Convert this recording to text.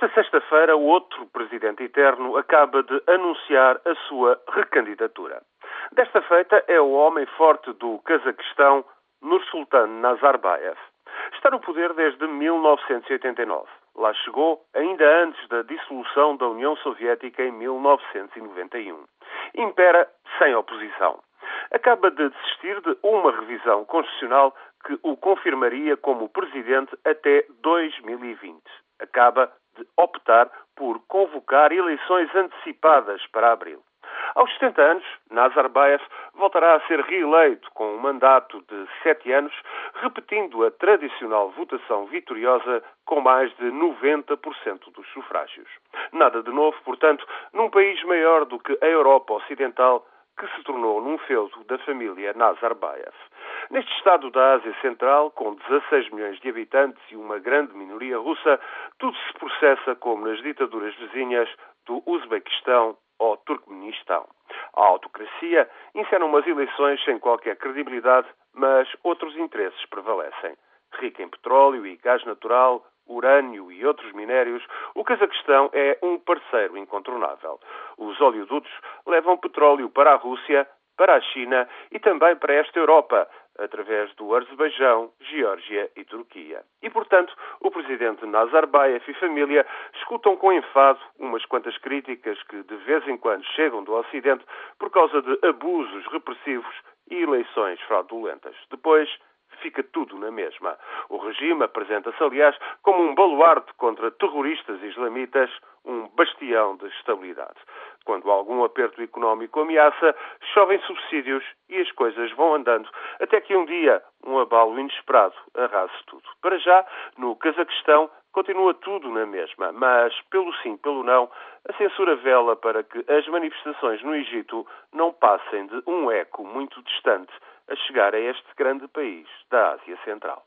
Nesta sexta-feira, o outro presidente eterno acaba de anunciar a sua recandidatura. Desta feita é o homem forte do Cazaquistão, Nursultan Nazarbayev. Está no poder desde 1989. Lá chegou ainda antes da dissolução da União Soviética em 1991. Impera sem oposição. Acaba de desistir de uma revisão constitucional que o confirmaria como presidente até 2020. Acaba de optar por convocar eleições antecipadas para abril. Aos 70 anos, Nazarbayev voltará a ser reeleito com um mandato de sete anos, repetindo a tradicional votação vitoriosa com mais de 90% dos sufrágios. Nada de novo, portanto, num país maior do que a Europa Ocidental, que se tornou num feudo da família Nazarbayev. Neste estado da Ásia Central, com 16 milhões de habitantes e uma grande minoria russa, tudo se processa como nas ditaduras vizinhas do Uzbequistão ou Turcomenistão. A autocracia encerra umas eleições sem qualquer credibilidade, mas outros interesses prevalecem. Rica em petróleo e gás natural, urânio e outros minérios, o Cazaquistão é um parceiro incontornável. Os oleodutos levam petróleo para a Rússia, para a China e também para esta Europa, através do Azerbaijão, Geórgia e Turquia. E, portanto, o presidente Nazarbayev e família escutam com enfado umas quantas críticas que de vez em quando chegam do Ocidente por causa de abusos repressivos e eleições fraudulentas. Depois, fica tudo na mesma. O regime apresenta-se, aliás, como um baluarte contra terroristas islamitas, um bastião de estabilidade. Quando algum aperto económico ameaça, chovem subsídios e as coisas vão andando, até que um dia um abalo inesperado arrase tudo. Para já, no Cazaquistão, continua tudo na mesma, mas, pelo sim, pelo não, a censura vela para que as manifestações no Egito não passem de um eco muito distante a chegar a este grande país da Ásia Central.